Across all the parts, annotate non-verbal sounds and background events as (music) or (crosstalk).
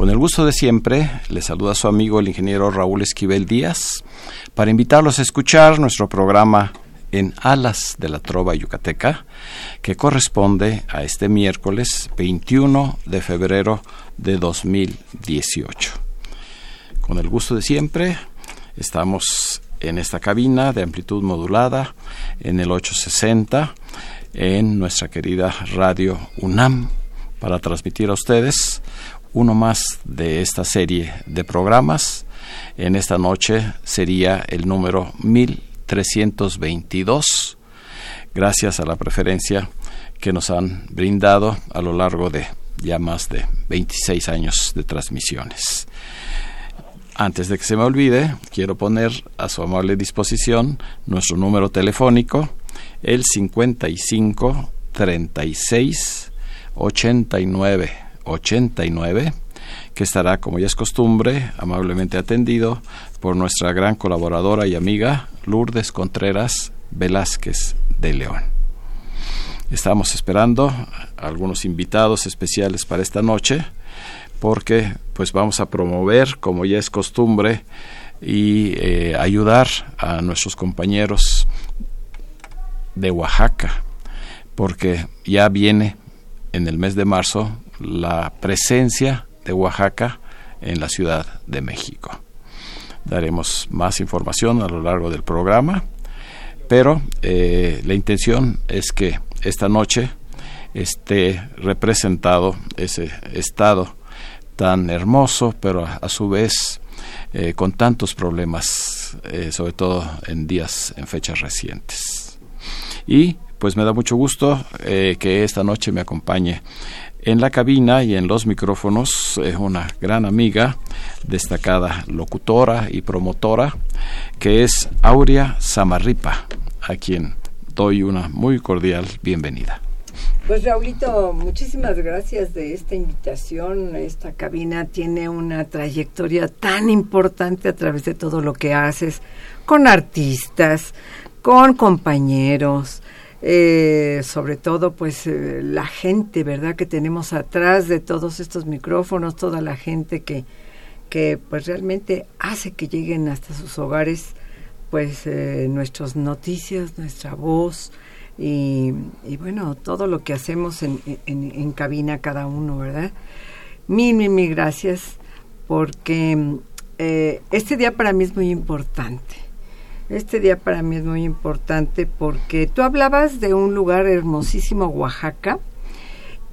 Con el gusto de siempre, le saluda su amigo el ingeniero Raúl Esquivel Díaz para invitarlos a escuchar nuestro programa en Alas de la Trova Yucateca, que corresponde a este miércoles 21 de febrero de 2018. Con el gusto de siempre, estamos en esta cabina de amplitud modulada en el 860 en nuestra querida radio UNAM para transmitir a ustedes uno más de esta serie de programas. En esta noche sería el número 1322, gracias a la preferencia que nos han brindado a lo largo de ya más de 26 años de transmisiones. Antes de que se me olvide, quiero poner a su amable disposición nuestro número telefónico, el 55 36 89 89, que estará, como ya es costumbre, amablemente atendido por nuestra gran colaboradora y amiga Lourdes Contreras Velázquez de León. Estamos esperando algunos invitados especiales para esta noche porque pues vamos a promover, como ya es costumbre, y eh, ayudar a nuestros compañeros de Oaxaca, porque ya viene en el mes de marzo la presencia de Oaxaca en la Ciudad de México. Daremos más información a lo largo del programa, pero eh, la intención es que esta noche esté representado ese estado tan hermoso, pero a su vez eh, con tantos problemas, eh, sobre todo en días, en fechas recientes. Y pues me da mucho gusto que esta noche me acompañe en la cabina y en los micrófonos es una gran amiga, destacada locutora y promotora, que es Aurea Samarripa, a quien doy una muy cordial bienvenida. Pues Raulito, muchísimas gracias de esta invitación. Esta cabina tiene una trayectoria tan importante a través de todo lo que haces, con artistas, con compañeros, eh, sobre todo pues eh, la gente, ¿verdad? Que tenemos atrás de todos estos micrófonos, toda la gente que, que pues realmente hace que lleguen hasta sus hogares pues eh, nuestras noticias, nuestra voz y, bueno, todo lo que hacemos en, cabina cada uno, ¿verdad? Mil, mil, mil gracias porque este día para mí es muy importante este día para mí es muy importante porque tú hablabas de un lugar hermosísimo, Oaxaca,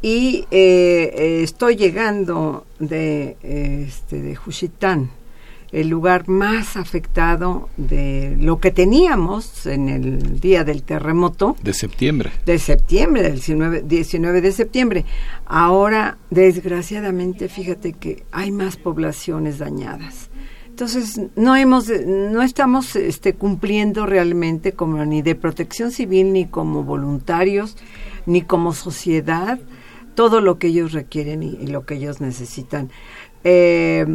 y eh, eh, estoy llegando de, este, de Juchitán, el lugar más afectado de lo que teníamos en el día del terremoto. De septiembre. De septiembre, del 19, 19 de septiembre. Ahora, desgraciadamente, fíjate que hay más poblaciones dañadas. Entonces, no hemos, no estamos este, cumpliendo realmente como ni de protección civil, ni como voluntarios, ni como sociedad, todo lo que ellos requieren y, lo que ellos necesitan. Eh,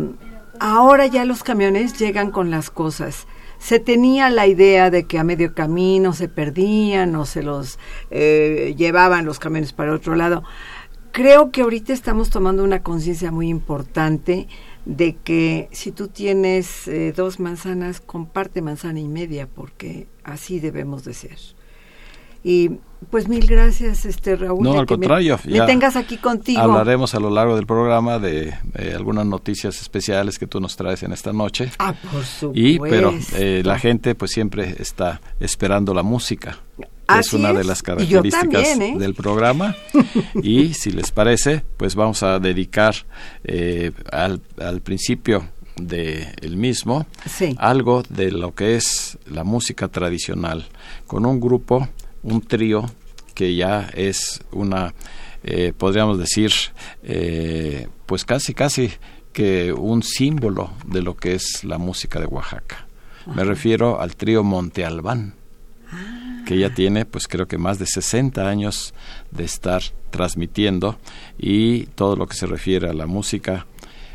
ahora ya los camiones llegan con las cosas. Se tenía la idea de que a medio camino se perdían o se los eh, llevaban los camiones para otro lado creo que ahorita estamos tomando una conciencia muy importante de que si tú tienes eh, dos manzanas, comparte manzana y media, porque así debemos de ser. Y pues mil gracias, este Raúl. No, al contrario. Me, tengas aquí contigo. Hablaremos a lo largo del programa de eh, algunas noticias especiales que tú nos traes en esta noche. Ah, por supuesto. Y, pero eh, la gente pues siempre está esperando la música. Es una de las características ¿eh? del programa. (laughs) y si les parece, pues vamos a dedicar al, al principio de el mismo algo de lo que es la música tradicional con un grupo un trío que ya es una, eh, podríamos decir, eh, pues casi, casi que un símbolo de lo que es la música de Oaxaca. Me refiero al trío Monte Albán. Que ya tiene, pues creo que más de 60 años de estar transmitiendo y todo lo que se refiere a la música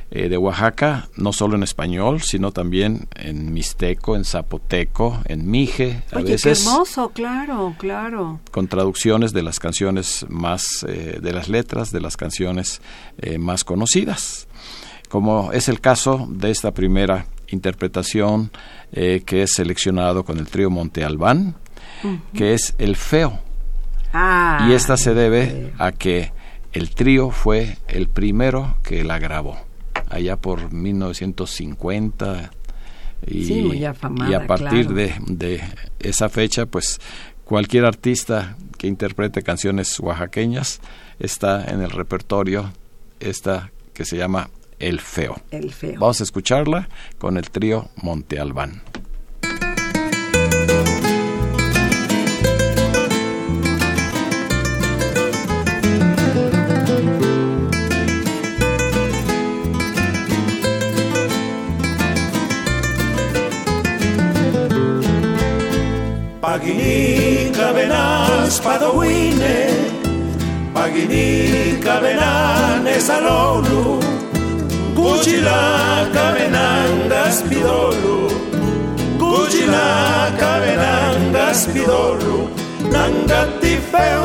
eh, de Oaxaca, no solo en español, sino también en mixteco, en zapoteco, en mije, a veces. Qué hermoso, claro, claro. Con traducciones de las canciones más, eh, de las letras de las canciones eh, más conocidas. Como es el caso de esta primera interpretación que es seleccionado con el trío Monte Albán, que es El Feo. Ah, y esta se debe a que el trío fue el primero que la grabó allá por 1950 y, a partir de, de esa fecha pues cualquier artista que interprete canciones oaxaqueñas está en el repertorio esta que se llama El Feo. El Feo. Vamos a escucharla con el trío Monte Albán. Paginica venans padoine, paginica venanes aloulu, kuchilaka venangas pidolu, kuchilaka venangas pidolu, nanga tifeu,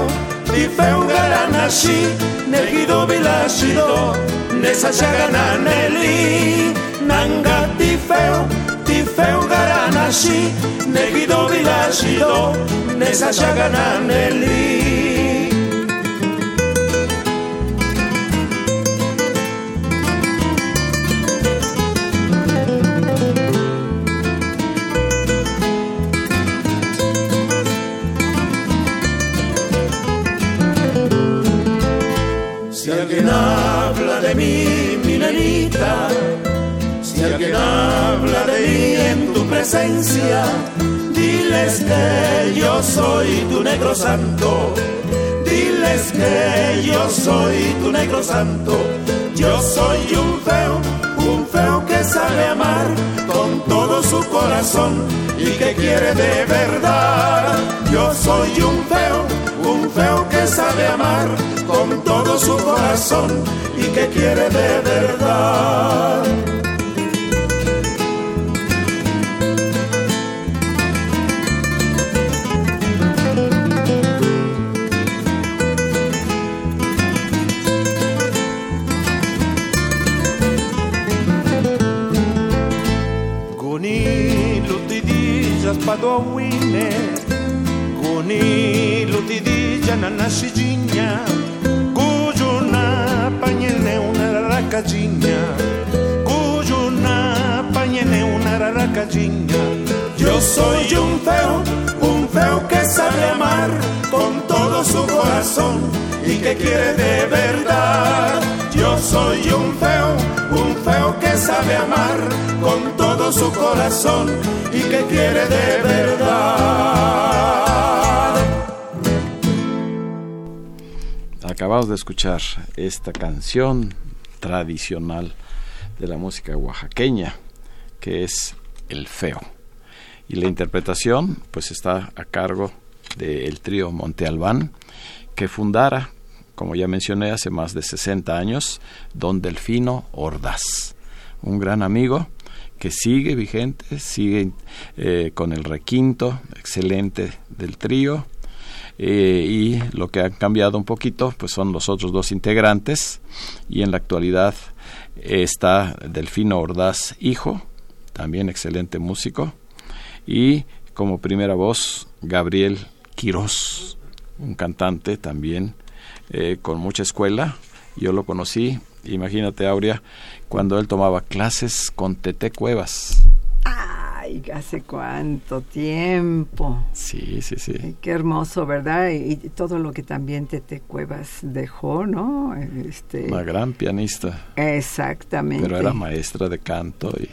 tifeu garanashi, negido bilashido, nesa shagananeli, nanga tifeu, bilashido nesa shagananeli Si alguien habla de mí, mi nenita, diles que yo soy tu negro santo. Diles que yo soy tu negro santo. Yo soy un feo, un feo que sabe amar con todo su corazón y que quiere de verdad. Yo soy un feo, un feo que sabe amar con todo su corazón y que quiere de verdad. Guni lutidijas padowine Guni lutidija na nashijinya Gujuna panyene una rakajinya Gujuna panyene una rakajinya Yo soy un feo, un feo que sabe amar con todo su corazón y que quiere de verdad. Yo soy un feo, un feo que sabe amar con todo su corazón y que quiere de verdad. Acabamos de escuchar esta canción tradicional de la música oaxaqueña, que es El Feo. Y la interpretación, pues está a cargo del trío Monte Albán, que fundara, como ya mencioné, hace más de 60 años, don Delfino Ordaz, un gran amigo que sigue vigente, sigue eh, con el requinto excelente del trío, eh, y lo que ha cambiado un poquito pues son los otros dos integrantes y en la actualidad está Delfino Ordaz hijo también excelente músico y como primera voz Gabriel Quirós un cantante también eh, con mucha escuela yo lo conocí imagínate Aurea cuando él tomaba clases con Tete Cuevas Ay, hace cuánto tiempo. Sí, sí, sí. qué hermoso, ¿verdad? Y, todo lo que también Tete Cuevas dejó, ¿no? Este, Una gran pianista. Exactamente. Pero era maestra de canto y,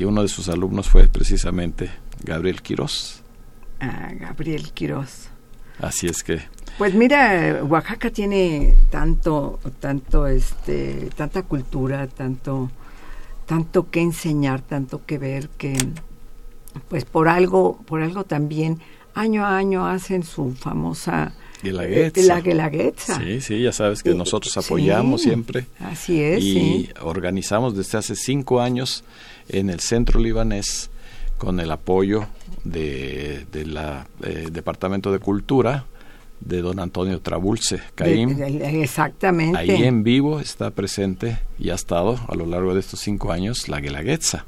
y uno de sus alumnos fue precisamente Gabriel Quirós. Ah, Gabriel Quirós. Así es que pues mira, Oaxaca tiene tanto, tanto, este, tanta cultura, tanto, tanto que enseñar, tanto que ver, que, pues por algo, por algo también año a año hacen su famosa Guelaguetza. La Guelaguetza. Sí, sí, ya sabes que nosotros apoyamos siempre. Así es. Y organizamos desde hace cinco años en el Centro Libanés con el apoyo de, de la eh, Departamento de Cultura de don Antonio Trabulce Caim. Exactamente. Ahí en vivo está presente y ha estado a lo largo de estos cinco años la Guelaguetza.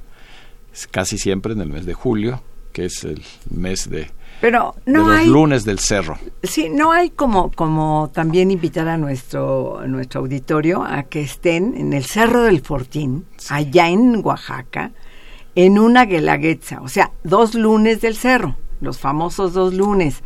Casi siempre en el mes de julio, que es el mes de, Pero no los lunes del cerro. Sí, no hay como, como también invitar a nuestro, nuestro auditorio a que estén en el Cerro del Fortín, allá en Oaxaca, en una Guelaguetza, o sea, dos lunes del cerro, los famosos dos lunes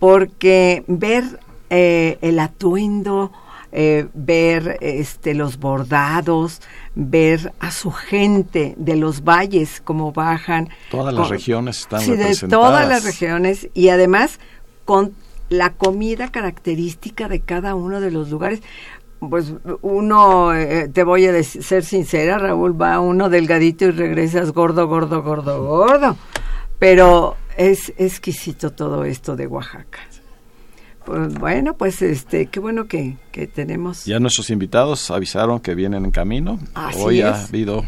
porque ver eh, el atuendo, eh, ver este, los bordados, ver a su gente de los valles como bajan. Todas las regiones están sí, de todas las regiones y además con la comida característica de cada uno de los lugares. Pues uno, eh, te voy a ser sincera, Raúl, va uno delgadito y regresas gordo, gordo, gordo, gordo. Pero es exquisito todo esto de Oaxaca. Pues bueno, pues este, qué bueno que, que, tenemos. Ya nuestros invitados avisaron que vienen en camino. Hoy ha habido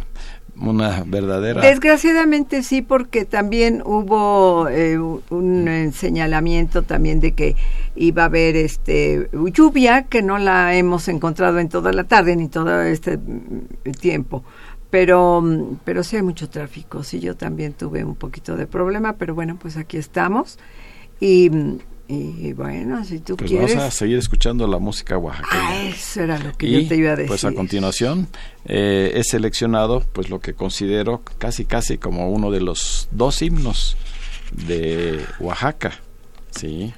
una verdadera. Desgraciadamente sí, porque también hubo eh, un señalamiento también de que iba a haber este lluvia que no la hemos encontrado en toda la tarde ni todo este tiempo pero, pero sí hay mucho tráfico. Sí, yo también tuve un poquito de problema, pero bueno, pues aquí estamos. Y, y bueno, si tú pues quieres. Vamos a seguir escuchando la música oaxaqueña. Ah, eso era lo que yo te iba a decir. Pues a continuación eh, he seleccionado pues lo que considero casi casi como uno de los dos himnos de Oaxaca. Sí.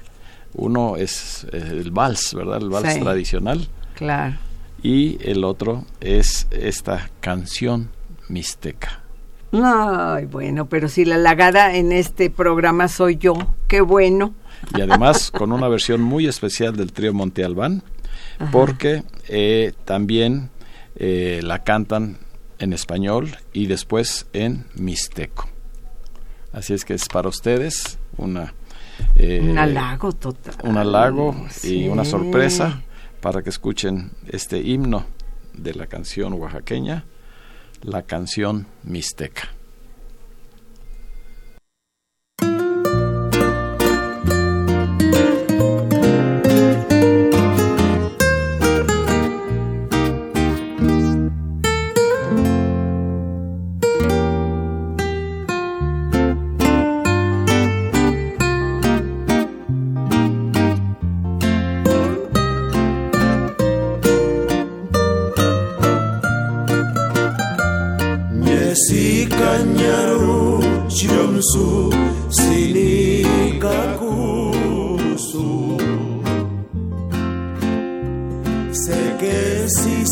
Uno es eh, el vals, ¿verdad? El vals tradicional. Claro y el otro es esta canción mixteca. Ay, bueno, pero si la lagada en este programa soy yo, qué bueno. Y además con una versión muy especial del trío Monte Albán, porque eh, también eh, la cantan en español y después en mixteco. Así es que es para ustedes una... Eh, un halago total. Un halago y una sorpresa para que escuchen este himno de la canción oaxaqueña, la canción mixteca.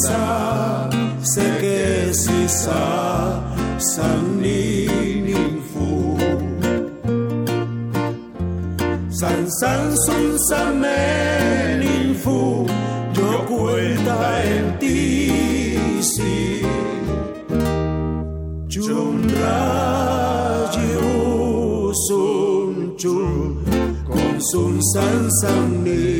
ça, c'est que c'est ça, ça n'info. San san sun samen info, yo cuenta en ti, sí. Chum radio sun chum, con sun san san ni.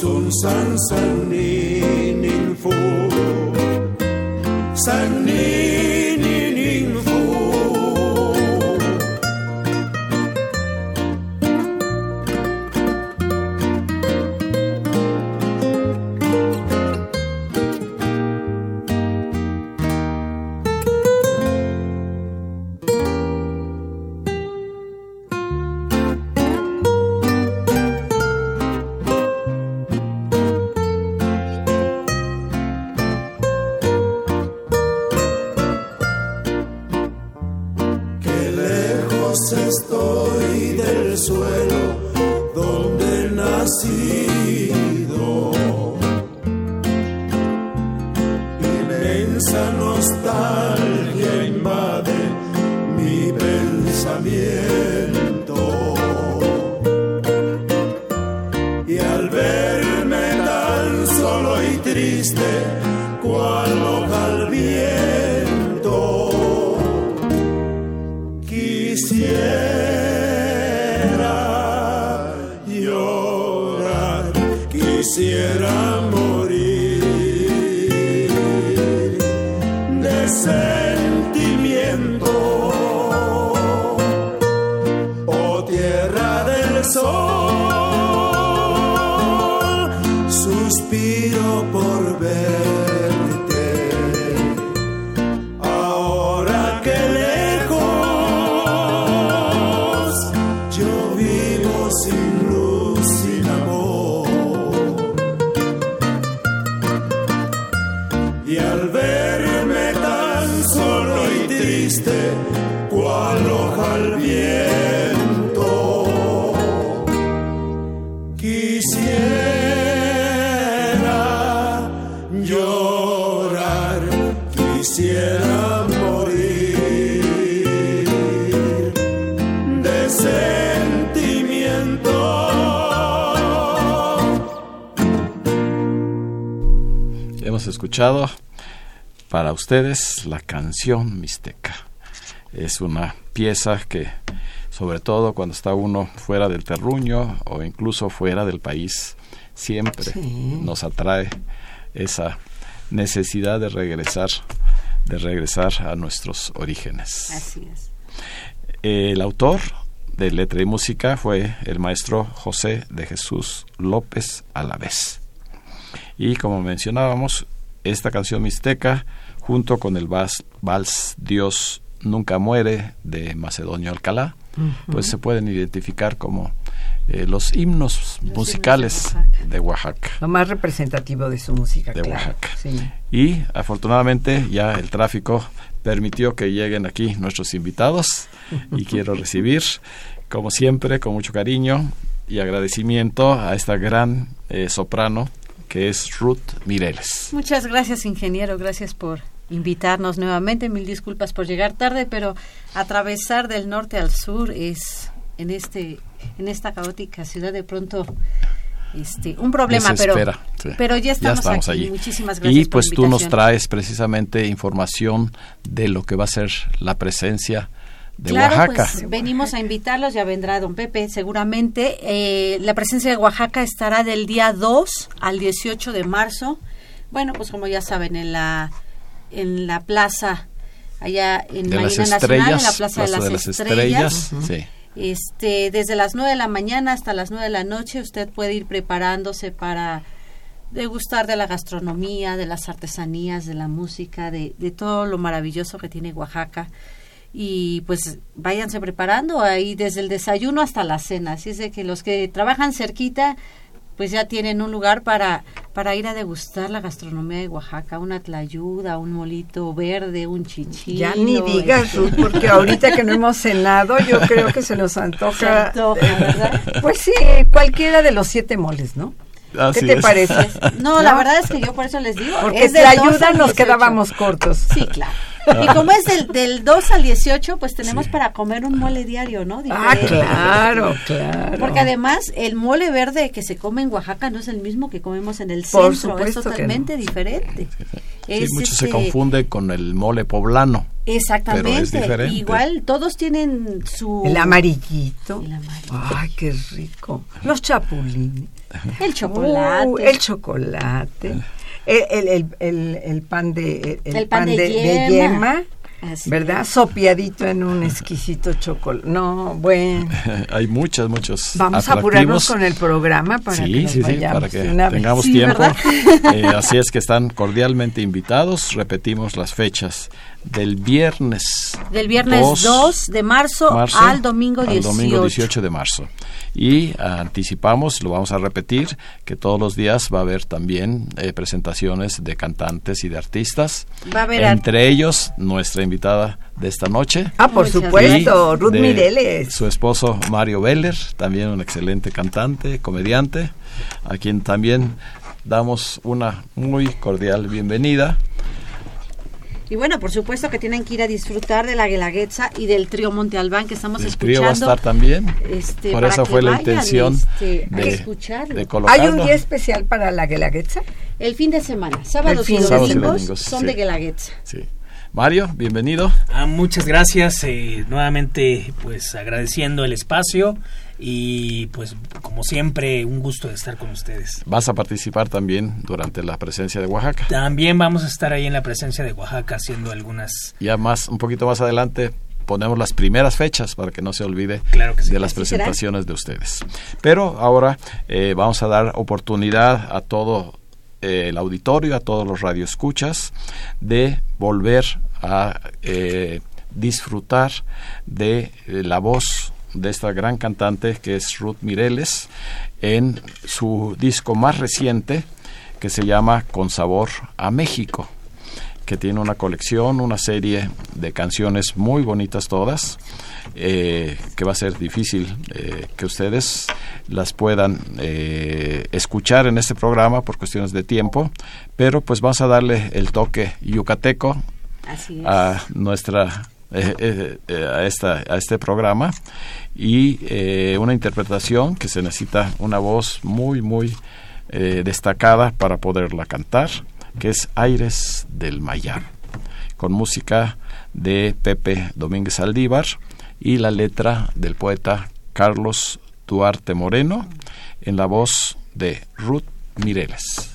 sun, sun, sunny. Hemos escuchado para ustedes la canción Mixteca. Es una pieza que, sobre todo cuando está uno fuera del terruño o incluso fuera del país, siempre nos atrae esa necesidad de regresar, de regresar a nuestros orígenes. Así es. El autor de letra y música fue el maestro José de Jesús López Alavés. Y como mencionábamos, esta canción mixteca, junto con el vals, vals Dios nunca muere de Macedonio Alcalá, pues se pueden identificar como eh, los himnos musicales de Oaxaca. de Oaxaca. Lo más representativo de su música, De claro. Oaxaca. Sí. Y afortunadamente ya el tráfico permitió que lleguen aquí nuestros invitados y quiero (laughs) recibir, como siempre, con mucho cariño y agradecimiento a esta gran eh, soprano que es Ruth Mireles. Muchas gracias, ingeniero. Gracias por invitarnos nuevamente. Mil disculpas por llegar tarde, pero atravesar del norte al sur es en este en esta caótica ciudad de pronto este un problema, pero sí. pero ya estamos, aquí. allí. Muchísimas gracias. Y pues tú nos traes precisamente información de lo que va a ser la presencia de claro, Oaxaca. pues venimos a invitarlos, ya vendrá don Pepe seguramente. Eh, la presencia de Oaxaca estará del día 2 al 18 de marzo. Bueno, pues como ya saben, en la, en la plaza, allá en de Marina Nacional, en la Plaza, de las, Estrellas. sí. Este, desde las 9 de la mañana hasta las 9 de la noche usted puede ir preparándose para degustar de la gastronomía, de las artesanías, de la música, de, de todo lo maravilloso que tiene Oaxaca. Y pues váyanse preparando ahí desde el desayuno hasta la cena. Así es de que los que trabajan cerquita, pues ya tienen un lugar para, para ir a degustar la gastronomía de Oaxaca, una tlayuda, un molito verde, un chichilo. Ya ni digas, Ruth, porque ahorita que no hemos cenado, yo creo que se nos antoja. Se antoja, ¿verdad? Pues sí, cualquiera de los siete moles, ¿no? ¿Qué te parece? No, la verdad es que yo por eso les digo. Porque es de ayuda nos quedábamos cortos. Sí, claro. (laughs) Y como es del, del 2 al 18, pues tenemos para comer un mole diario, ¿no? Ah, claro, (laughs) claro. Porque además el mole verde que se come en Oaxaca no es el mismo que comemos en el centro, es totalmente diferente. Sí, mucho se este confunde con el mole poblano. Exactamente. Igual todos tienen su... El amarillito. El amarillito. Ay, qué rico. Los chapulines. El chocolate. Uh, el chocolate. El, el, el, el, pan de, el, pan, de, yema. ¿Verdad? Sopiadito en un exquisito chocolate. No, bueno. (laughs) Hay muchas, muchos. Vamos a apurarnos con el programa para que, sí, para que tengamos tiempo. Eh, así es que están cordialmente invitados. Repetimos las fechas del viernes. Del viernes 2, de marzo, al domingo 18. domingo 18 de marzo. Y anticipamos, lo vamos a repetir, que todos los días va a haber también eh, presentaciones de cantantes y de artistas. Va a haber entre ellos nuestra invitada de esta noche. Ah, por supuesto, Ruth Mireles. Su esposo Mario Veller, también un excelente cantante, comediante, a quien también damos una muy cordial bienvenida. Y bueno, por supuesto que tienen que ir a disfrutar de la Guelaguetza y del trío Monte Albán que estamos el escuchando. Trío va a estar también. Este, por eso fue la intención este, de, colocarlo. ¿Hay un día especial para la Guelaguetza? El fin de semana, sábados, y, domingos, son de Guelaguetza. Sí. Mario, bienvenido. Ah, muchas gracias. Eh, nuevamente, pues agradeciendo el espacio y pues como siempre un gusto de estar con ustedes. ¿Vas a participar también durante la presencia de Oaxaca? También vamos a estar ahí en la presencia de Oaxaca haciendo algunas... Ya más, un poquito más adelante ponemos las primeras fechas para que no se olvide de las presentaciones de ustedes. Pero ahora eh, vamos a dar oportunidad a todo eh, el auditorio, a todos los radioescuchas, de volver a eh, disfrutar de la voz de esta gran cantante que es Ruth Mireles en su disco más reciente que se llama Con Sabor a México que tiene una colección, una serie de canciones muy bonitas todas, eh, que va a ser difícil eh, que ustedes las puedan eh, escuchar en este programa por cuestiones de tiempo, pero pues vamos a darle el toque yucateco a nuestra a, esta, a este programa y eh, una interpretación que se necesita una voz muy, muy eh, destacada para poderla cantar, que es Aires del Mayar, con música de Pepe Domínguez Aldívar y la letra del poeta Carlos Duarte Moreno en la voz de Ruth Mireles.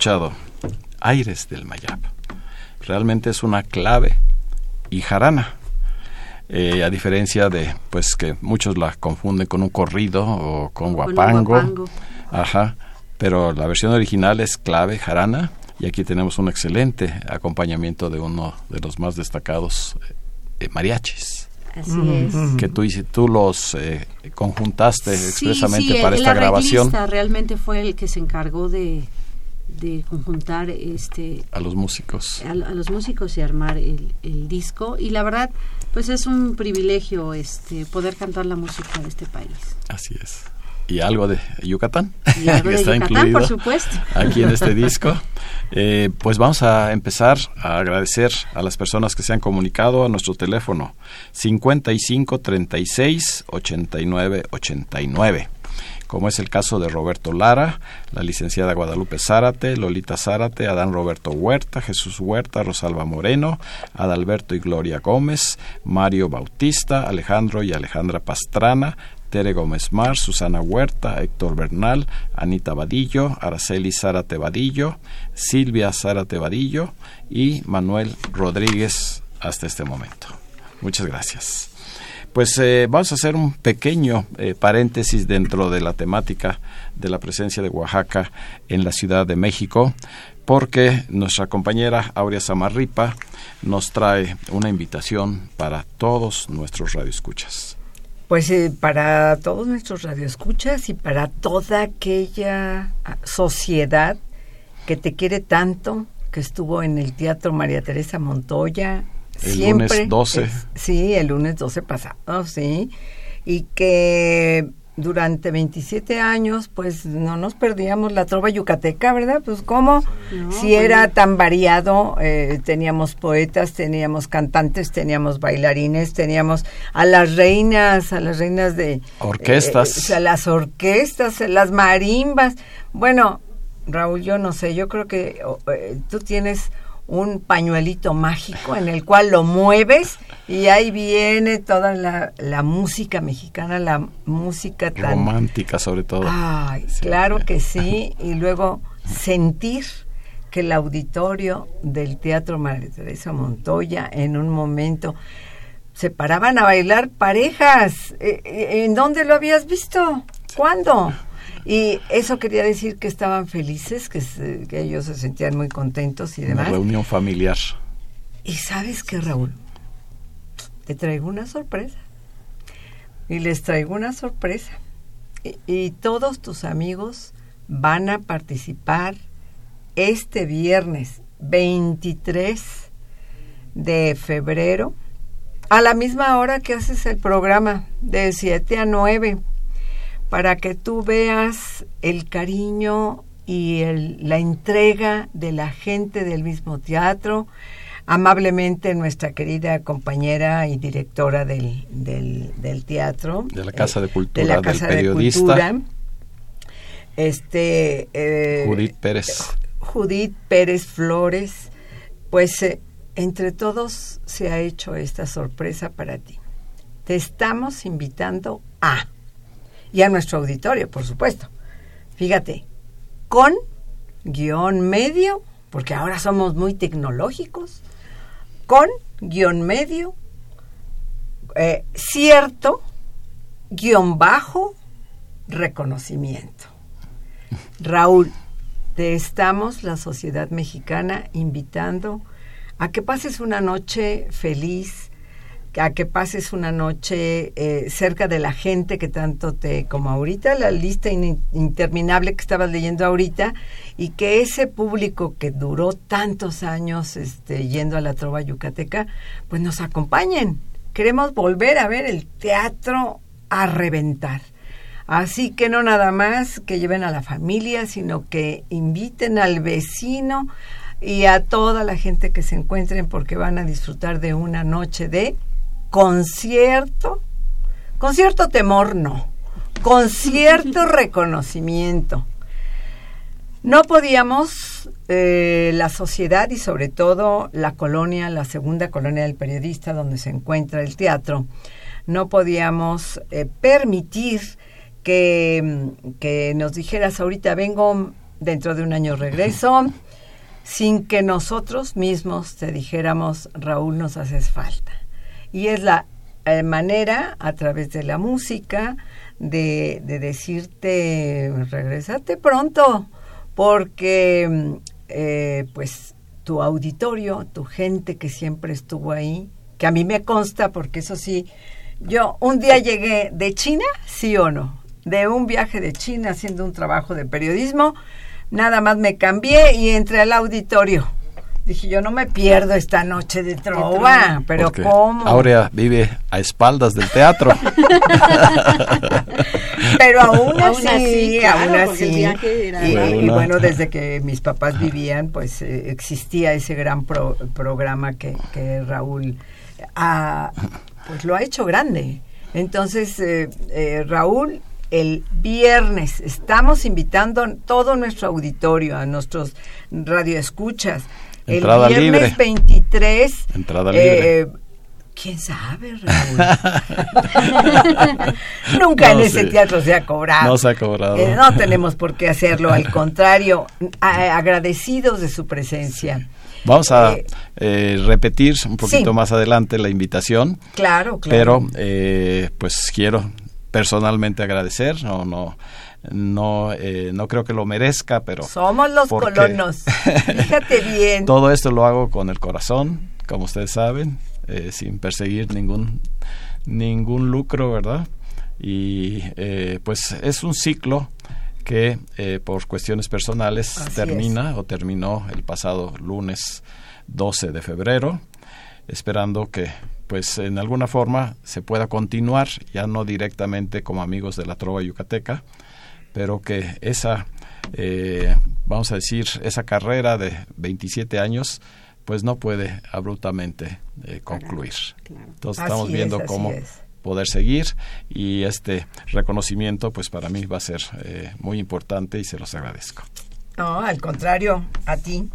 Escuchado Aires del Mayab. Realmente es una clave y jarana. Eh, a diferencia de, pues que muchos la confunden con un corrido o con guapango. guapango. Ajá. Pero la versión original es clave, jarana. Y aquí tenemos un excelente acompañamiento de uno de los más destacados eh, mariachis. Así es. Que tú, tú los eh, conjuntaste expresamente sí, sí, para el esta grabación realmente fue el que se encargó de, de conjuntar este a los músicos. a, a los músicos y armar el, el disco y la verdad pues es un privilegio este poder cantar la música de este país Así es. Y algo de Yucatán. y algo (laughs) que de está Yucatán incluido por supuesto aquí en este disco. Eh, pues vamos a empezar a agradecer a las personas que se han comunicado a nuestro teléfono 55 36 89 89 como es el caso de Roberto Lara, la licenciada Guadalupe Zárate, Lolita Zárate, Adán Roberto Huerta, Jesús Huerta, Rosalba Moreno, Adalberto y Gloria Gómez, Mario Bautista, Alejandro y Alejandra Pastrana, Tere Gómez Mar, Susana Huerta, Héctor Bernal, Anita Vadillo, Araceli Zárate Vadillo, Silvia Zárate Vadillo y Manuel Rodríguez hasta este momento. Muchas gracias. Pues eh, vamos a hacer un pequeño eh, paréntesis dentro de la temática de la presencia de Oaxaca en la Ciudad de México, porque nuestra compañera Aurea Samarripa nos trae una invitación para todos nuestros radioescuchas. Pues eh, para todos nuestros radioescuchas y para toda aquella ah, sociedad que te quiere tanto, que estuvo en el Teatro María Teresa Montoya. El siempre, lunes 12. es- sí, el lunes 12 pasado, sí. Y que durante 27 años, pues no nos perdíamos la trova yucateca, ¿verdad? Pues cómo, No, si era tan variado, eh, teníamos poetas, teníamos cantantes, teníamos bailarines, teníamos a las reinas, a las reinas de... Orquestas. eh, o sea, las orquestas, las marimbas. Bueno, Raúl, yo no sé, yo creo que o, eh, tú tienes un pañuelito mágico en el cual lo mueves y ahí viene toda la, la música mexicana, la música tan... Romántica sobre todo. Ay, Sí, claro sí. que sí. (laughs) Y luego sentir que el auditorio del Teatro María Teresa Montoya en un momento se paraban a bailar parejas. Eh, eh, ¿En dónde lo habías visto? ¿Cuándo? Y eso quería decir que estaban felices, que, se- que ellos se sentían muy contentos y Una demás. reunión familiar. Y sabes qué, Raúl, te traigo una sorpresa. Y les traigo una sorpresa. Y, y todos tus amigos van a participar este viernes 23 de febrero a la misma hora que haces el programa, de 7 a 9, para que tú veas el cariño y el- la entrega de la gente del mismo teatro, amablemente nuestra querida compañera y directora del, del, del teatro. De la Casa de eh, Cultura, de la del Casa de periodista. Cultura, este, eh, Judith Pérez. Judith Pérez Flores, pues eh, entre todos se ha hecho esta sorpresa para ti. Te estamos invitando a, y a nuestro auditorio, por supuesto. Fíjate, con guion medio, porque ahora somos muy tecnológicos, con guion medio, eh, cierto, guion bajo, reconocimiento. Raúl, te estamos, la sociedad mexicana, invitando a que pases una noche feliz, a que pases una noche eh, cerca de la gente que tanto te, como ahorita, la lista in- interminable que estabas leyendo ahorita, y que ese público que duró tantos años este, yendo a la trova yucateca, pues nos acompañen. Queremos volver a ver el teatro a reventar. Así que no nada más que lleven a la familia, sino que inviten al vecino y a toda la gente que se encuentren porque van a disfrutar de una noche de concierto Con cierto temor, no. Con cierto (laughs) reconocimiento. No podíamos, eh, la sociedad y sobre todo la colonia, la segunda colonia del periodista donde se encuentra el teatro, no podíamos eh, permitir que, que nos dijeras ahorita vengo, dentro de un año regreso, sin que nosotros mismos te dijéramos, Raúl, nos haces falta. Y es la eh, manera, a través de la música, de, de decirte, regresate pronto, porque eh, pues tu auditorio, tu gente que siempre estuvo ahí, que a mí me consta, porque eso sí, yo un día llegué de China, sí o no, de un viaje de China haciendo un trabajo de periodismo, nada más me cambié y entré al auditorio Dije, yo no me pierdo esta noche de trova, pero ¿cómo? Aurea vive a espaldas del teatro. (laughs) pero aún así, aún así, y, bueno, desde que mis papás vivían, pues eh, existía ese gran programa que, que Raúl ha, pues lo ha hecho grande. Entonces, eh, eh, Raúl el viernes. Estamos invitando a todo nuestro auditorio, a nuestros radioescuchas, Entrada el viernes libre. 23. Entrada libre. Eh, ¿Quién sabe, Raúl? (laughs) Nunca No en ese teatro se ha cobrado. No se ha cobrado. Eh, no tenemos por qué hacerlo, al contrario, a- agradecidos de su presencia. Vamos a Eh, eh, repetir un poquito sí. más adelante la invitación, Claro, claro. pero eh, pues quiero personalmente agradecer, no, no, no, eh, no creo que lo merezca, pero Somos los colonos. (laughs) Fíjate bien. todo esto lo hago con el corazón, como ustedes saben, eh, sin perseguir ningún ningún lucro, ¿verdad? Y eh, pues es un ciclo que eh, por cuestiones personales Así termina o terminó el pasado lunes 12 de febrero, esperando que pues en alguna forma se pueda continuar, ya no directamente como amigos de la trova yucateca, pero que esa, eh, vamos a decir, esa carrera de 27 años, pues no puede abruptamente eh, concluir. Entonces Así estamos es, viendo cómo es. poder seguir y este reconocimiento pues para mí va a ser eh, muy importante y se los agradezco. No, al contrario, a ti.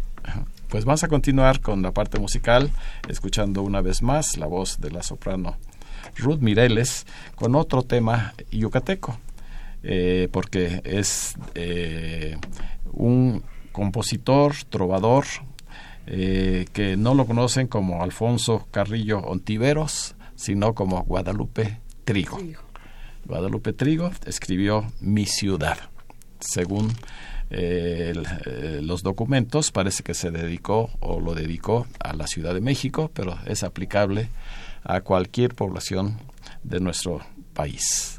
Pues vamos a continuar con la parte musical, escuchando una vez más la voz de la soprano Ruth Mireles con otro tema yucateco, eh, porque es eh, un compositor, trovador, eh, que no lo conocen como Alfonso Carrillo Ontiveros, sino como Guadalupe Trigo. Guadalupe Trigo escribió Mi ciudad, según eh, el- los documentos parece que se dedicó o lo dedicó a la Ciudad de México, pero es aplicable a cualquier población de nuestro país.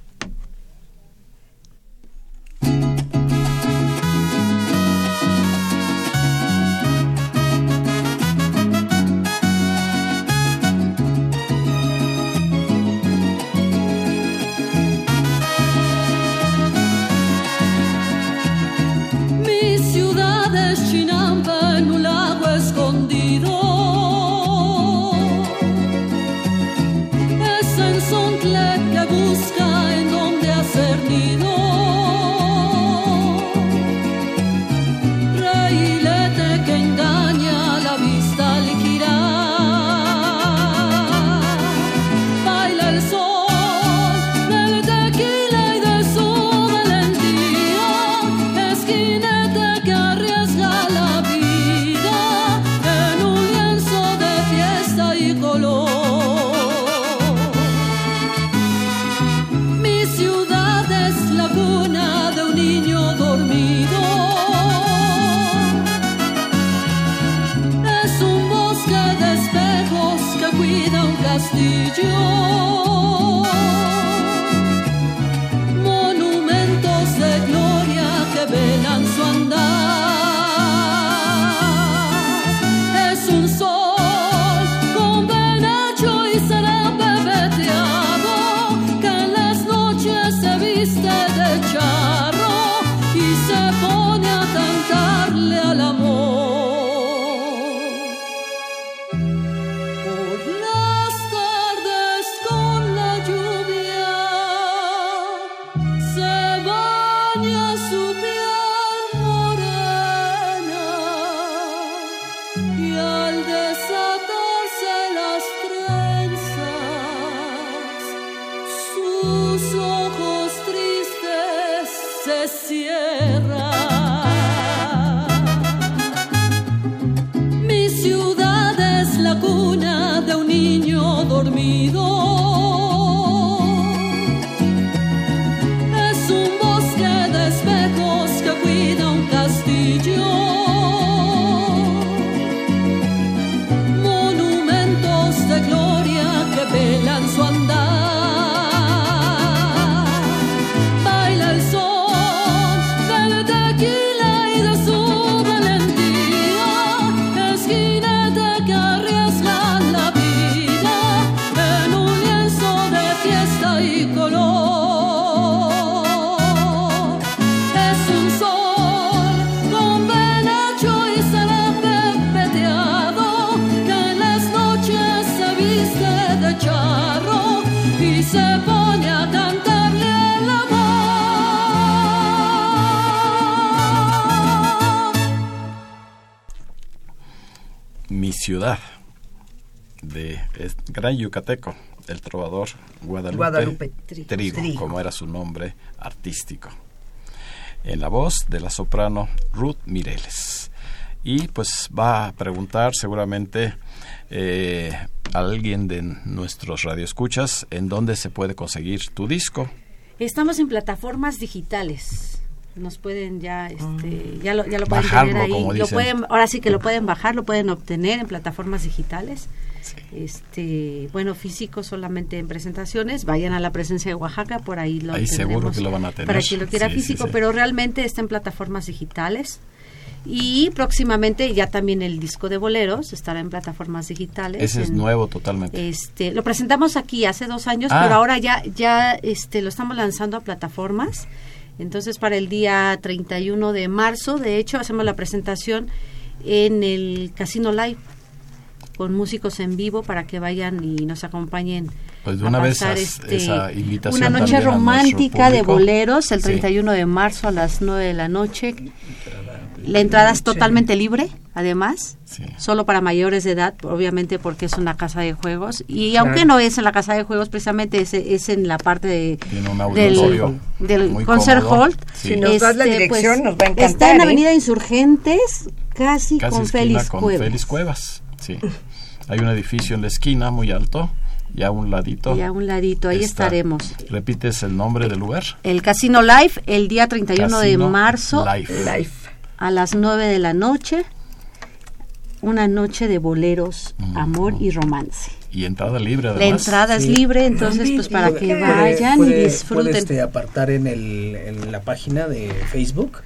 Gran Yucateco, el trovador Guadalupe, Guadalupe Trigo. Trigo, Trigo. como era su nombre artístico. En la voz de la soprano Ruth Mireles. Y pues va a preguntar seguramente eh, a alguien de nuestros radioescuchas en dónde se puede conseguir tu disco. Estamos en plataformas digitales. Nos pueden ya, este, ya lo, ya lo pueden Bajarlo, tener ahí. Lo pueden, ahora sí que lo pueden bajar, lo pueden obtener en plataformas digitales. Este, bueno, físico solamente en presentaciones. Vayan a la presencia de Oaxaca, por ahí lo Ahí seguro que lo van a tener. Para quien lo quiera Sí, físico, sí. pero realmente está en plataformas digitales. Y próximamente ya también el disco de boleros estará en plataformas digitales. Ese es nuevo totalmente. este, lo presentamos aquí hace dos años, Ah. pero ahora ya, ya este, lo estamos lanzando a plataformas. Entonces, para el día 31 de marzo, de hecho, hacemos la presentación en el Casino Live con músicos en vivo para que vayan y nos acompañen. Pues de a una vez pasar, haz este, esa invitación Una noche a romántica de boleros el Sí. 31 de marzo a las 9 de la noche. La entrada es totalmente libre, además, Sí. solo para mayores de edad, obviamente porque es una casa de juegos. Y Claro. aunque no es en la casa de juegos, precisamente es, es en la parte de, Tiene un del, auditorio del concert cómodo. hall. Sí. Si nos das la Este, dirección, nos va a Está en ¿eh? Avenida Insurgentes, casi, Casi con Félix con Cuevas. Félix Cuevas. Sí. Hay un edificio en la esquina muy alto y a un ladito. Y a un ladito, ahí está. estaremos. ¿Repites el nombre del lugar? El Casino Live, el día 31 de Casino marzo, Live. Live. A las 9 de la noche. Una noche de boleros, Mm. amor y romance. Y entrada libre La además. entrada es Sí. libre, entonces pues para que vayan puede, y disfruten. puede, este, apartar en, el, en la página de Facebook,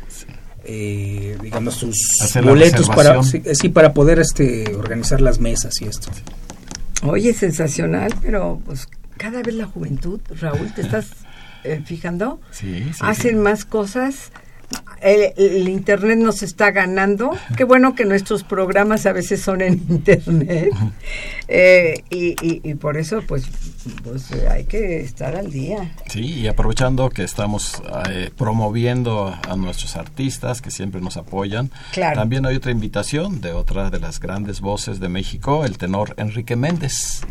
eh, digamos, sus Hacer la boletos para, sí, reservación. sí, para poder este, organizar las mesas y esto. Oye, sensacional, pero pues cada vez la juventud, Raúl, ¿te (laughs) estás eh, fijando? Sí, sí, Hacen sí. más cosas. El, el internet nos está ganando. Qué bueno que nuestros programas a veces son en internet. Eh, y, y, y por eso, pues, pues hay que estar al día. Sí, y aprovechando que estamos eh, promoviendo a nuestros artistas que siempre nos apoyan, Claro. también hay otra invitación de otra de las grandes voces de México, el tenor Enrique Méndez.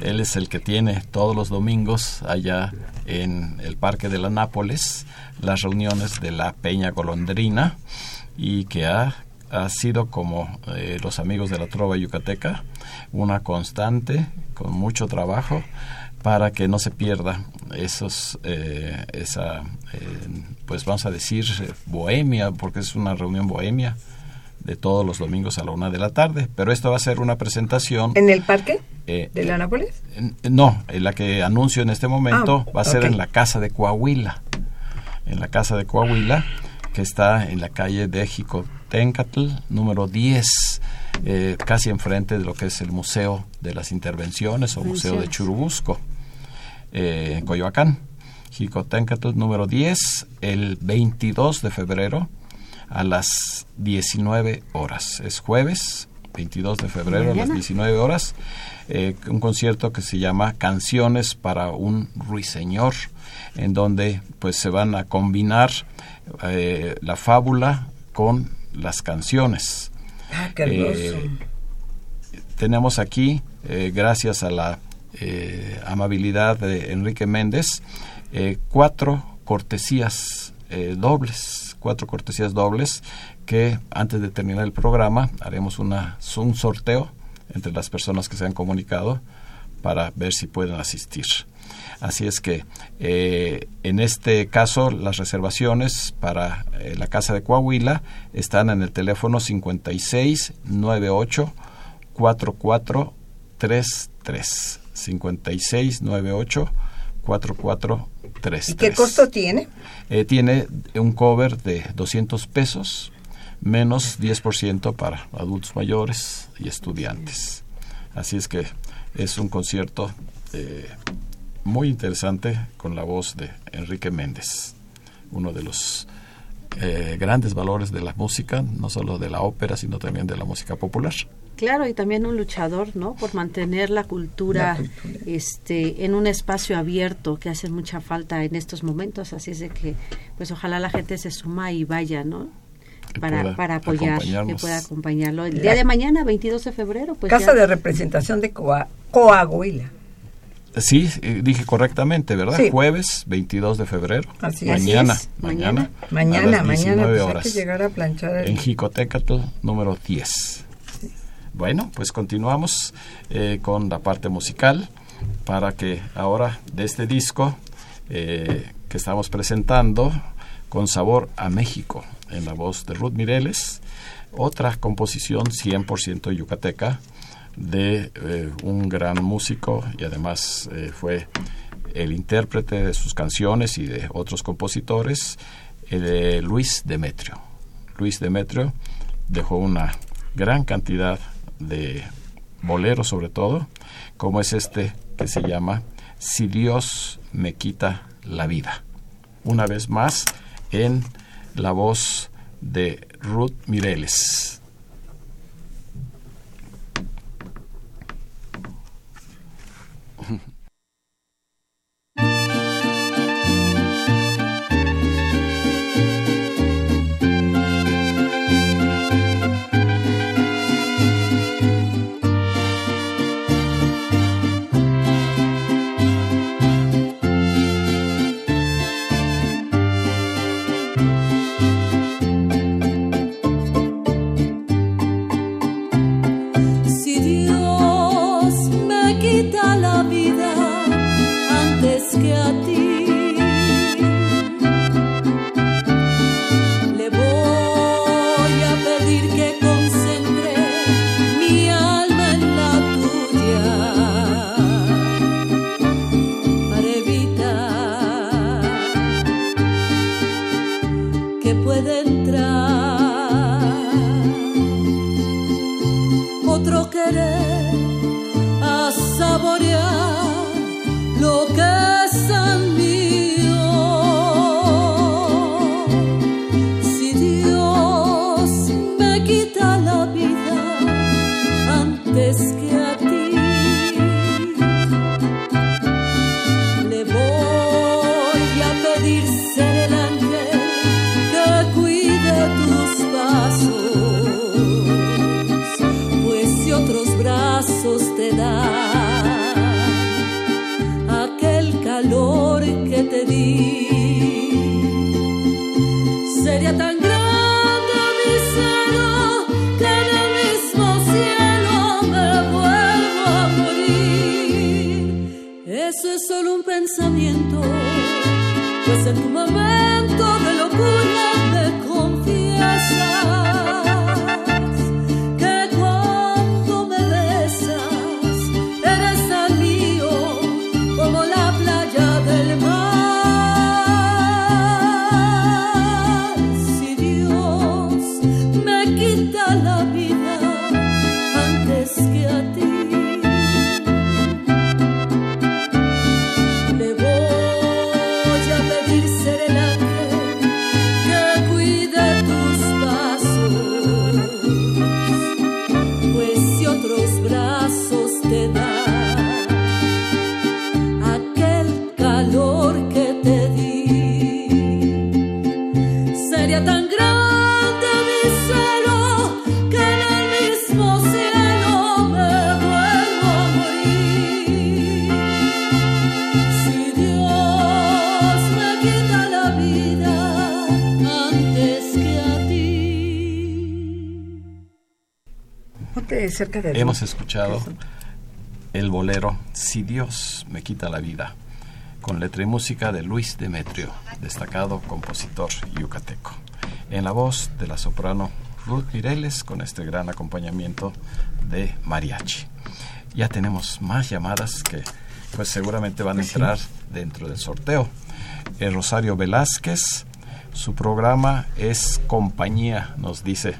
Él es el que tiene todos los domingos allá en el Parque de la Nápoles las reuniones de la Peña Golondrina y que ha, ha sido como eh, los amigos de la Trova Yucateca, una constante con mucho trabajo para que no se pierda esos eh, esa eh, pues vamos a decir eh, bohemia porque es una reunión bohemia de todos los domingos a la una de la tarde pero esto va a ser una presentación ¿En el parque eh, de la Nápoles? no, en la que anuncio en este momento Ah, va a ser en la casa de Coahuila. En la casa de Coahuila, que está en la calle de Jicotencatl, número 10, eh, casi enfrente de lo que es el Museo de las Intervenciones o Museo de. Churubusco, eh, en Coyoacán. Jicotencatl, número 10, el 22 de febrero a las 19 horas. Es jueves, 22 de febrero a las Mañana. 19 horas. eh, un concierto que se llama Canciones para un Ruiseñor, en donde pues se van a combinar eh, la fábula con las canciones. Ah, qué. Eh, tenemos aquí, gracias a la amabilidad de Enrique Méndez, cuatro cortesías dobles, cuatro cortesías dobles que antes de terminar el programa haremos una, un sorteo entre las personas que se han comunicado para ver si pueden asistir. Así es que eh, en este caso las reservaciones para eh, la casa de Coahuila están en el teléfono 56 98 4433 56 98 4433 ¿Y qué costo tiene? Eh, tiene un cover de 200 pesos menos 10% para adultos mayores y estudiantes. Así es que es un concierto eh, muy interesante con la voz de Enrique Méndez, uno de los eh, grandes valores de la música, no solo de la ópera, sino también de la música popular. Claro, y también un luchador, ¿no? Por mantener la cultura, este en un espacio abierto que hace mucha falta en estos momentos, así es de que pues ojalá la gente se suma y vaya, ¿no? Para, para apoyar, que pueda acompañarlo. El día de mañana, 22 de febrero, pues Casa de representación de Coahuila. Sí, eh, dije correctamente, ¿verdad? Jueves 22 de febrero. Así mañana, mañana. Mañana, mañana. Pues horas, hay que llegar a planchar. En Jicotecatl número 10. Bueno, pues continuamos eh, con la parte musical para que ahora de este disco eh, que estamos presentando con sabor a México en la voz de Ruth Mireles, otra composición 100% yucateca de eh, un gran músico y además fue el intérprete de sus canciones y de otros compositores, de Luis Demetrio. Luis Demetrio dejó una gran cantidad de bolero sobre todo, como es este que se llama Si Dios me quita la vida. Una vez más en la voz de Ruth Mireles. this girl. Hemos escuchado el bolero Si Dios me quita la vida, con letra y música de Luis Demetrio, destacado compositor yucateco, en la voz de la soprano Ruth Mireles, con este gran acompañamiento de mariachi. Ya tenemos más llamadas que pues seguramente van a pues entrar dentro del sorteo. El Rosario Velázquez, su programa es Compañía, nos dice.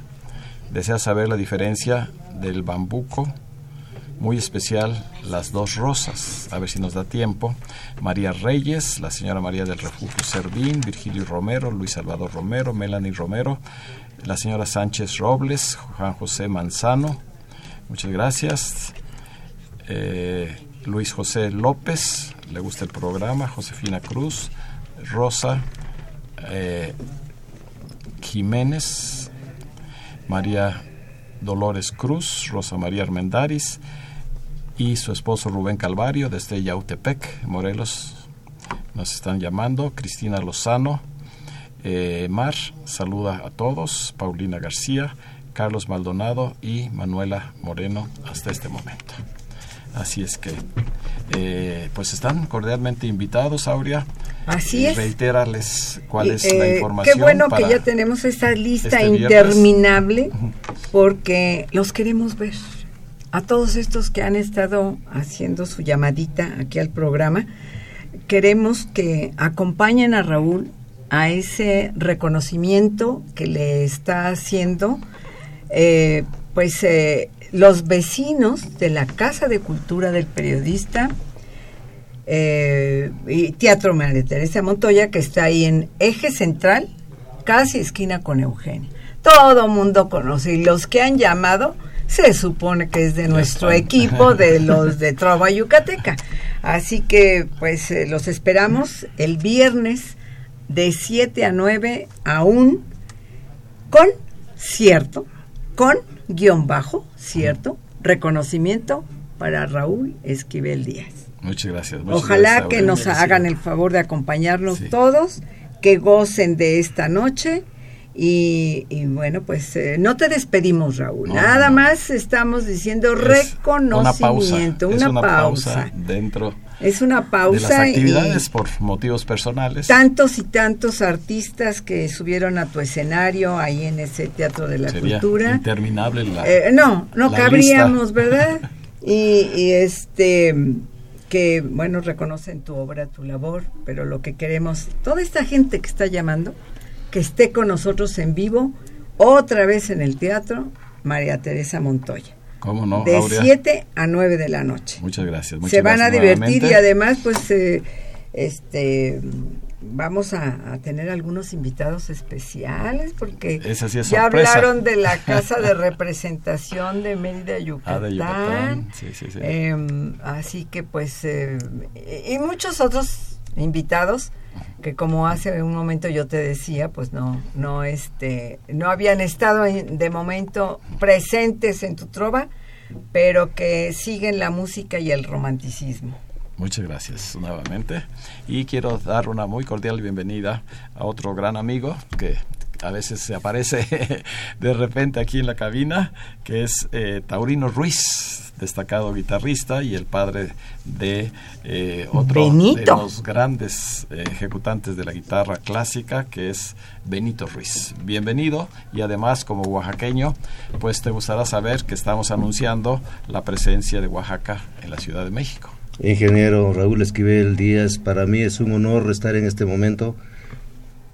Desea saber la diferencia del bambuco, muy especial Las Dos Rosas, a ver si nos da tiempo, María Reyes, la señora María del Refugio Servín, Virgilio Romero, Luis Salvador Romero, Melanie Romero, la señora Sánchez Robles, Juan José Manzano, Muchas gracias. Eh, Luis José López, le gusta el programa. Josefina Cruz, Rosa eh, Jiménez, María Dolores Cruz, Rosa María Armendaris y su esposo Rubén Calvario desde Yautepec, Morelos. Nos están llamando. Cristina Lozano, eh, Mar, saluda a todos. Paulina García, Carlos Maldonado y Manuela Moreno hasta este momento. Así es que, eh, pues están cordialmente invitados, Aurea. Así es. Reiterarles cuál es la eh, información. Qué bueno que ya tenemos esta lista este interminable porque los queremos ver. A todos estos que han estado haciendo su llamadita aquí al programa, queremos que acompañen a Raúl a ese reconocimiento que le está haciendo eh, pues eh, los vecinos de la Casa de Cultura del Periodista eh, y Teatro María Teresa Montoya, que está ahí en Eje Central, casi esquina con Eugenia. Todo mundo conoce y los que han llamado se supone que es de nuestro equipo de (laughs) los de Trova Yucateca. Así que pues eh, los esperamos el viernes de 7 a 9 aún con cierto, con guion bajo, cierto, reconocimiento para Raúl Esquivel Díaz. Muchas gracias. muchas Ojalá gracias, que nos hagan el favor de acompañarnos Sí. todos, que gocen de esta noche. Y, y bueno, pues eh, no te despedimos, Raúl. No, Nada no. más estamos diciendo Es reconocimiento, Una pausa. una, es una pausa. pausa dentro Es una pausa. de las y actividades por motivos personales. tantos y tantos artistas que subieron a tu escenario ahí en ese Teatro de la Sería Cultura. interminable la, Eh, no, no la cabríamos, lista. ¿verdad? (laughs) Y, y este que bueno reconocen tu obra, tu labor, pero lo que queremos, toda esta gente que está llamando, que esté con nosotros en vivo, otra vez en el teatro, María Teresa Montoya, ¿Cómo no, de Aurea? 7 a 9 de la noche. Muchas gracias. muchas Se van a divertir y además pues eh, este vamos a, a tener algunos invitados especiales porque Esa sí es ya hablaron de la (laughs) casa de representación de Mérida, Yucatán. Ah, de Yucatán. Sí, sí, sí. Em, así que pues eh, y muchos otros invitados que como hace un momento yo te decía pues no no este no habían estado de momento presentes en tu trova pero que siguen la música y el romanticismo Muchas gracias nuevamente. Y quiero dar una muy cordial bienvenida a otro gran amigo que a veces se aparece (laughs) de repente aquí en la cabina, que es eh, Taurino Ruiz, destacado guitarrista y el padre de eh, otro de los grandes eh, ejecutantes de la guitarra clásica, que es Benito Ruiz. Bienvenido y además como oaxaqueño, pues te gustará saber que estamos anunciando la presencia de Oaxaca en la Ciudad de México. Ingeniero Raúl Esquivel Díaz, para mí es un honor estar en este momento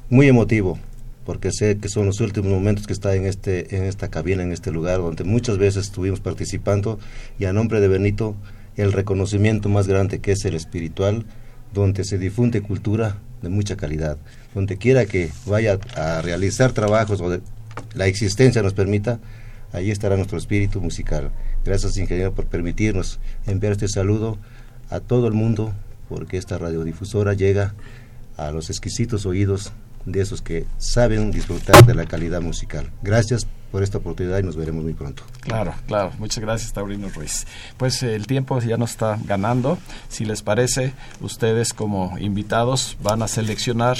muy emotivo, porque sé que son los últimos momentos que está en, este, en esta cabina, en este lugar, donde muchas veces estuvimos participando, y a nombre de Benito, el reconocimiento más grande que es el espiritual, donde se difunde cultura de mucha calidad. Donde quiera que vaya a realizar trabajos o de- la existencia nos permita, allí estará nuestro espíritu musical. Gracias, ingeniero, por permitirnos enviar este saludo a todo el mundo, porque esta radiodifusora llega a los exquisitos oídos de esos que saben disfrutar de la calidad musical. Gracias por esta oportunidad y nos veremos muy pronto. Claro, claro. Muchas gracias, Taurino Ruiz. Pues eh, el tiempo ya nos está ganando. Si les parece, ustedes como invitados van a seleccionar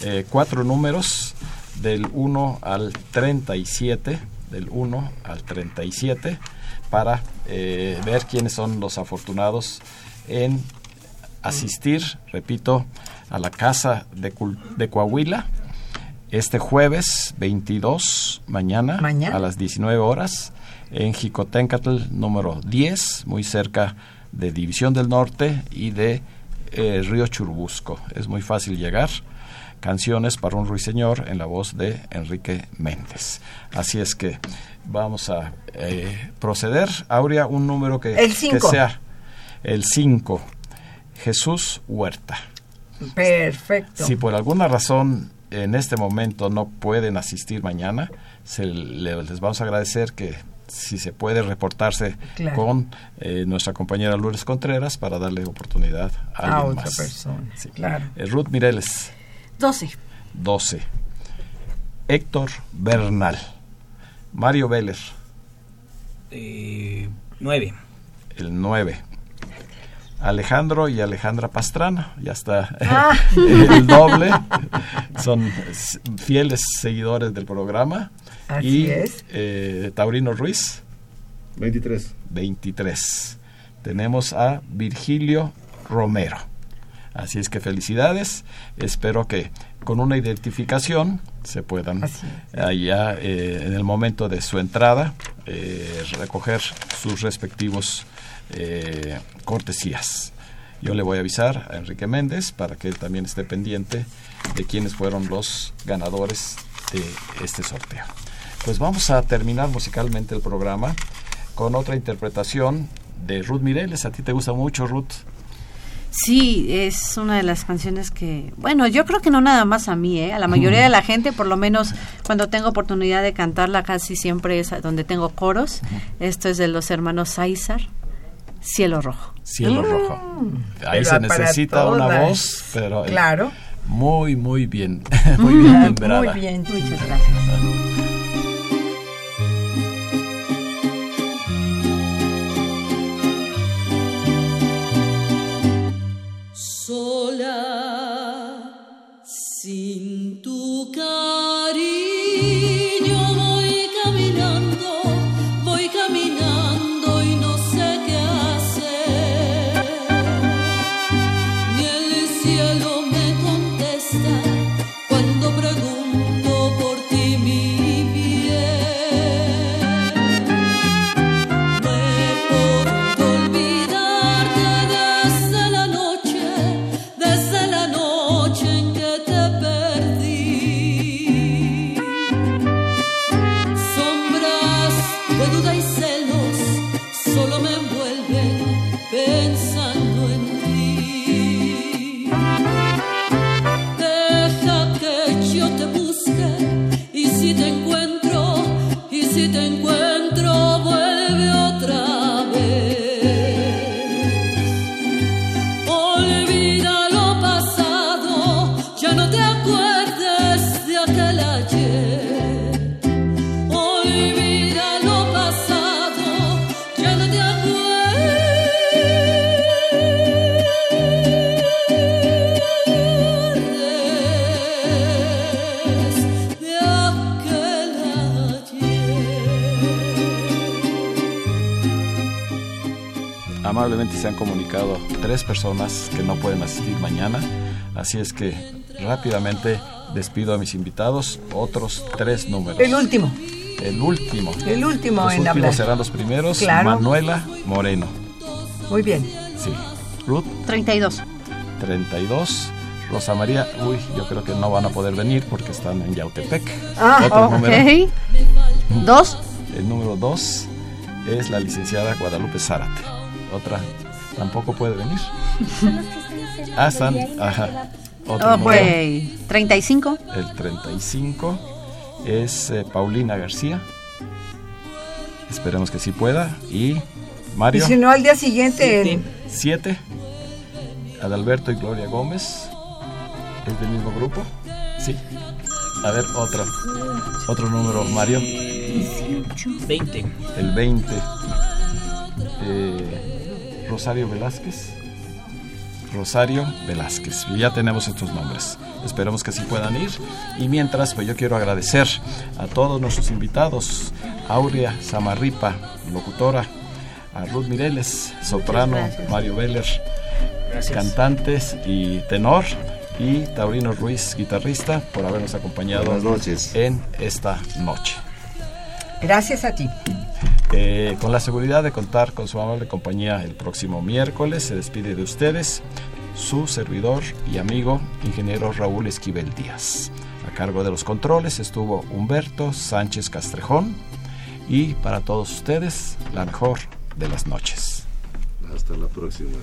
eh, cuatro números del 1 al 37, del 1 al 37, para eh, ver quiénes son los afortunados en asistir, repito, a la Casa de, Coahuila este jueves 22, mañana, Mañana. a las 19 horas, en Jicotencatl número 10, muy cerca de División del Norte y de eh, Río Churubusco. Es muy fácil llegar. Canciones para un ruiseñor en la voz de Enrique Méndez. Así es que vamos a eh, proceder. Aurea, un número que, El que sea el 5. Jesús Huerta. perfecto Si por alguna razón en este momento no pueden asistir mañana, se le- les vamos a agradecer que si se puede reportarse Claro. con eh, nuestra compañera Lourdes Contreras para darle oportunidad a, A alguien otra más. persona, Sí. claro. Eh, Ruth Mireles, 12. 12. Héctor Bernal. Mario Vélez, Eh, nueve. el 9. Alejandro y Alejandra Pastrana, ya está Ah. (laughs) el doble. Son fieles seguidores del programa. Así y es. eh, Taurino Ruiz, 23. 23. Tenemos a Virgilio Romero. Así es que felicidades. Espero que con una identificación se puedan allá eh, en el momento de su entrada eh, recoger sus respectivos eh, cortesías. Yo le voy a avisar a Enrique Méndez para que él también esté pendiente de quiénes fueron los ganadores de este sorteo. Pues vamos a terminar musicalmente el programa con otra interpretación de Ruth Mireles. ¿A ti te gusta mucho, Ruth? Sí, es una de las canciones que, bueno, yo creo que no nada más a mí, ¿eh? a la mayoría de la gente, por lo menos cuando tengo oportunidad de cantarla, casi siempre es donde tengo coros. Esto es de los hermanos Sáizar, Cielo Rojo. Cielo Rojo. Ahí pero se necesita una todas. voz, pero eh, Claro. muy, muy bien, (laughs) muy bien timbrada. Muy bien. Muchas gracias. Se han comunicado tres personas que no pueden asistir mañana, así es que rápidamente despido a mis invitados, otros tres números. El último. El último. El último Los en últimos hablar. serán los primeros. Claro. Manuela Moreno. Muy bien. Sí. Ruth, 32. 32. Rosa María, uy, yo creo que no van a poder venir porque están en Yautepec. Ah, Otro número. Dos. El número 2 es la licenciada Guadalupe Zárate. Otra tampoco puede venir. Ah, están. Ajá. Otro Oh, güey. 35. El 35 es eh, Paulina García. Esperemos que sí pueda. Y Y Mario, si no, al día siguiente. 7. Adalberto y Gloria Gómez. ¿Es del mismo grupo? Sí. A ver, otro. Otro número, Mario. 20. El 20. Eh, Rosario Velázquez. Rosario Velázquez. Y ya tenemos estos nombres. Esperemos que sí puedan ir. Y mientras, pues yo quiero agradecer a todos nuestros invitados. Aurea Samarripa, locutora. A Ruth Mireles, soprano. Mario Veller, Gracias. cantantes y tenor. Y Taurino Ruiz, guitarrista, por habernos acompañado Buenas noches. en esta noche. Gracias a ti. Eh, con la seguridad de contar con su amable compañía el próximo miércoles, se despide de ustedes su servidor y amigo, ingeniero Raúl Esquivel Díaz. A cargo de los controles estuvo Humberto Sánchez Castrejón y para todos ustedes la mejor de las noches. Hasta la próxima.